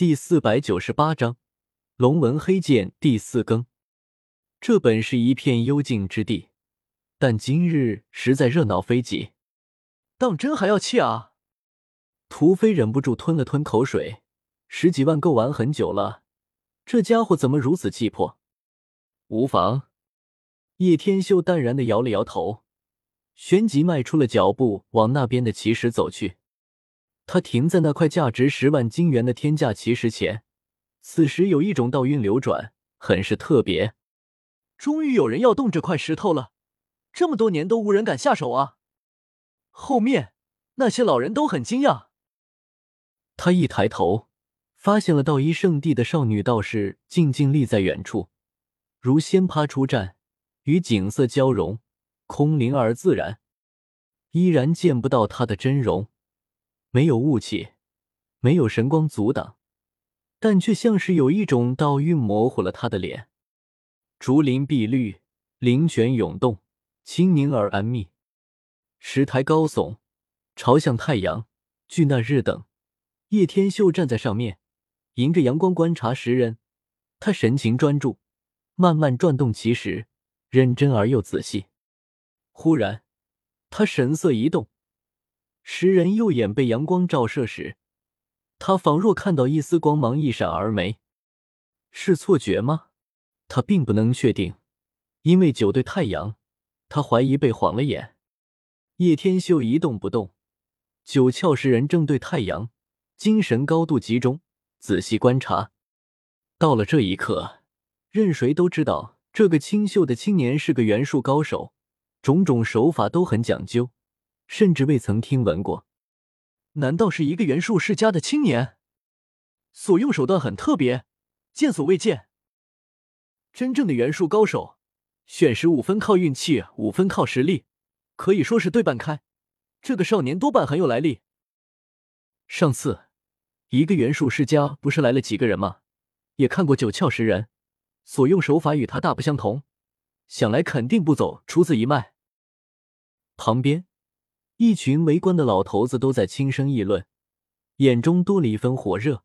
第四百九十八章龙纹黑剑第四更。这本是一片幽静之地，但今日实在热闹非己。当真还要气啊？屠飞忍不住吞了吞口水。十几万够玩很久了，这家伙怎么如此气魄？无妨。叶天秀淡然的摇了摇头，旋即迈出了脚步，往那边的奇石走去。他停在那块价值十万金元的天价奇石前，此时有一种道韵流转，很是特别。终于有人要动这块石头了，这么多年都无人敢下手啊！后面那些老人都很惊讶。他一抬头。发现了道一圣地的少女道士静静立在远处，如仙葩出绽，与景色交融，空灵而自然。依然见不到她的真容，没有雾气，没有神光阻挡，但却像是有一种道韵模糊了他的脸。竹林碧绿，灵泉涌动，清宁而安谧。石台高耸，朝向太阳。距那日等，叶天秀站在上面。迎着阳光观察石人，他神情专注，慢慢转动奇石，认真而又仔细。忽然，他神色一动，石人右眼被阳光照射时，他仿若看到一丝光芒一闪而没。是错觉吗？他并不能确定，因为九对太阳，他怀疑被晃了眼。叶天秀一动不动，九窍石人正对太阳，精神高度集中。仔细观察，到了这一刻，任谁都知道这个清秀的青年是个元术高手，种种手法都很讲究，甚至未曾听闻过。难道是一个元术世家的青年？所用手段很特别，见所未见。真正的元术高手，选时五分靠运气，五分靠实力，可以说是对半开。这个少年多半很有来历。上次。一个元术世家不是来了几个人吗？也看过九窍十人，所用手法与他大不相同，想来肯定不走出自一脉。旁边一群围观的老头子都在轻声议论，眼中多了一分火热。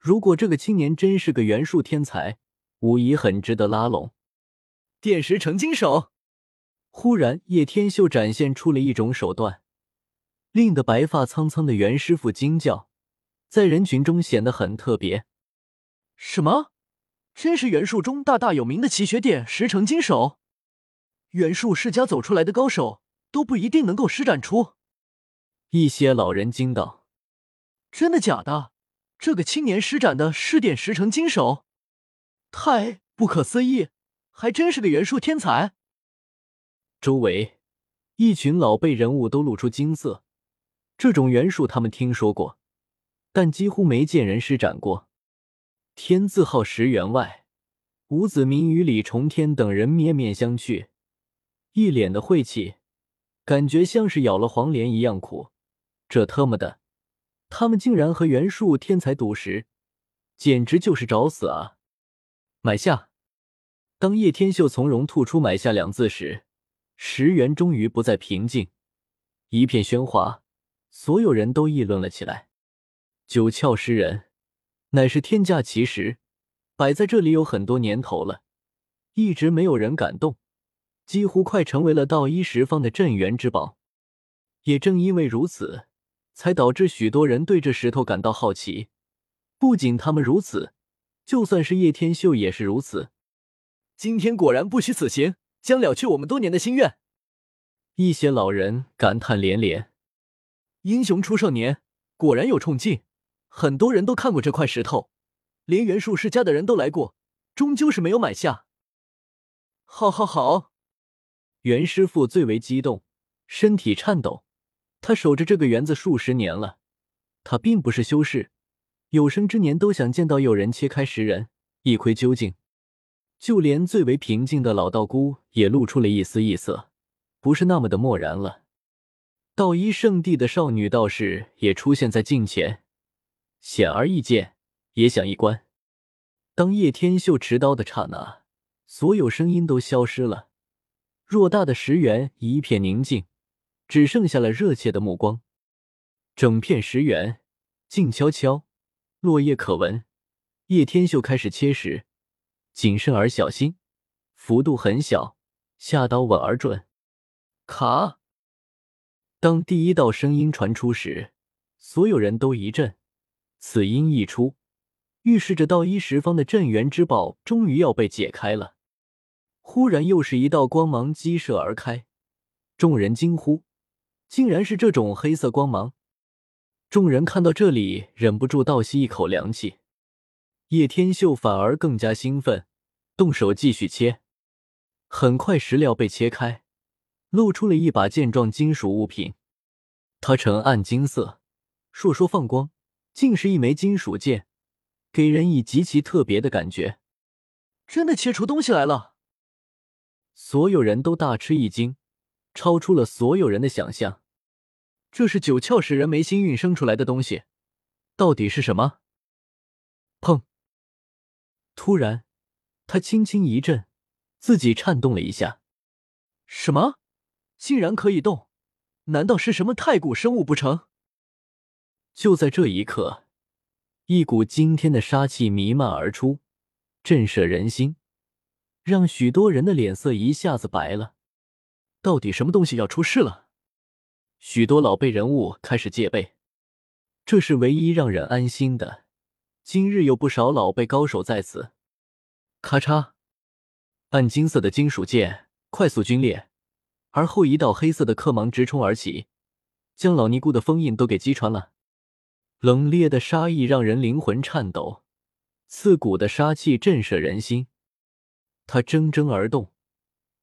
如果这个青年真是个元术天才，无疑很值得拉拢。点石成金手！忽然，叶天秀展现出了一种手段，令得白发苍苍的袁师傅惊叫。在人群中显得很特别。什么？真是元术中大大有名的奇学点石成金手？元术世家走出来的高手都不一定能够施展出。一些老人惊道：“真的假的？这个青年施展的是点石成金手？太不可思议！还真是个元术天才。”周围一群老辈人物都露出惊色。这种元术他们听说过。但几乎没见人施展过。天字号石员外，吴子明与李重天等人面面相觑，一脸的晦气，感觉像是咬了黄连一样苦。这特么的，他们竟然和袁术天才赌石，简直就是找死啊！买下！当叶天秀从容吐出“买下”两字时，石原终于不再平静，一片喧哗，所有人都议论了起来。九窍石人乃是天价奇石，摆在这里有很多年头了，一直没有人敢动，几乎快成为了道一十方的镇元之宝。也正因为如此，才导致许多人对这石头感到好奇。不仅他们如此，就算是叶天秀也是如此。今天果然不虚此行，将了却我们多年的心愿。一些老人感叹连连：英雄出少年，果然有冲劲。很多人都看过这块石头，连元术世家的人都来过，终究是没有买下。好，好，好！袁师傅最为激动，身体颤抖。他守着这个园子数十年了，他并不是修士，有生之年都想见到有人切开石人，一窥究竟。就连最为平静的老道姑也露出了一丝异色，不是那么的漠然了。道一圣地的少女道士也出现在镜前。显而易见，也想一观。当叶天秀持刀的刹那，所有声音都消失了。偌大的石原一片宁静，只剩下了热切的目光。整片石原静悄悄，落叶可闻。叶天秀开始切时，谨慎而小心，幅度很小，下刀稳而准。卡！当第一道声音传出时，所有人都一震。此音一出，预示着道一十方的镇元之宝终于要被解开了。忽然，又是一道光芒激射而开，众人惊呼：“竟然是这种黑色光芒！”众人看到这里，忍不住倒吸一口凉气。叶天秀反而更加兴奋，动手继续切。很快，石料被切开，露出了一把剑状金属物品。它呈暗金色，烁烁放光，竟是一枚金属剑，给人以极其特别的感觉。真的切出东西来了！所有人都大吃一惊，超出了所有人的想象。这是九窍使人眉心运生出来的东西，到底是什么？砰！突然，他轻轻一震，自己颤动了一下。什么？竟然可以动？难道是什么太古生物不成？就在这一刻，一股惊天的杀气弥漫而出，震慑人心，让许多人的脸色一下子白了。到底什么东西要出事了？许多老辈人物开始戒备，这是唯一让人安心的。今日有不少老辈高手在此。咔嚓，暗金色的金属剑快速龟裂，而后一道黑色的刻芒直冲而起，将老尼姑的封印都给击穿了。冷冽的杀意让人灵魂颤抖，刺骨的杀气震慑人心。他铮铮而动，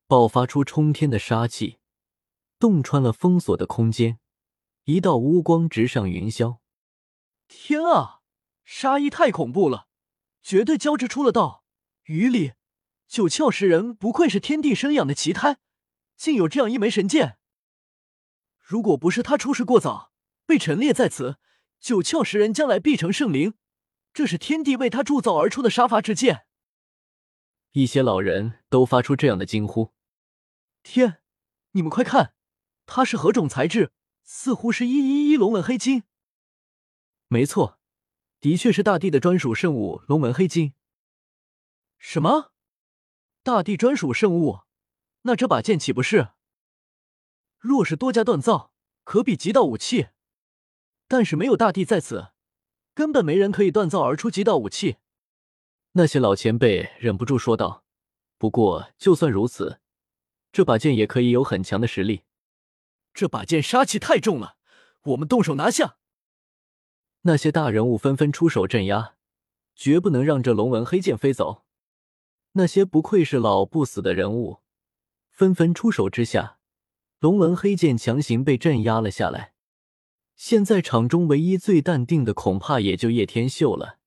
爆发出冲天的杀气。洞穿了封锁的空间，一道乌光直上云霄。天啊，杀意太恐怖了，绝对交织出了道雨里。九窍石人不愧是天地生养的奇胎，竟有这样一枚神剑。如果不是他出世过早，被陈列在此，九窍石人将来必成圣灵。这是天地为他铸造而出的杀伐之剑。一些老人都发出这样的惊呼：“天，你们快看！”它是何种材质？似乎是一一一龙纹黑金。没错，的确是大帝的专属圣物龙纹黑金。什么？大帝专属圣物？那这把剑岂不是？若是多加锻造，可比极道武器。但是没有大帝在此，根本没人可以锻造而出极道武器。那些老前辈忍不住说道。不过，就算如此，这把剑也可以有很强的实力。这把剑杀气太重了，我们动手拿下。那些大人物纷纷出手镇压，绝不能让这龙纹黑剑飞走。那些不愧是老不死的人物，纷纷出手之下，龙纹黑剑强行被镇压了下来。现在场中唯一最淡定的，恐怕也就叶天秀了，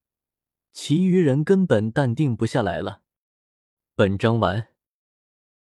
其余人根本淡定不下来了。本章完。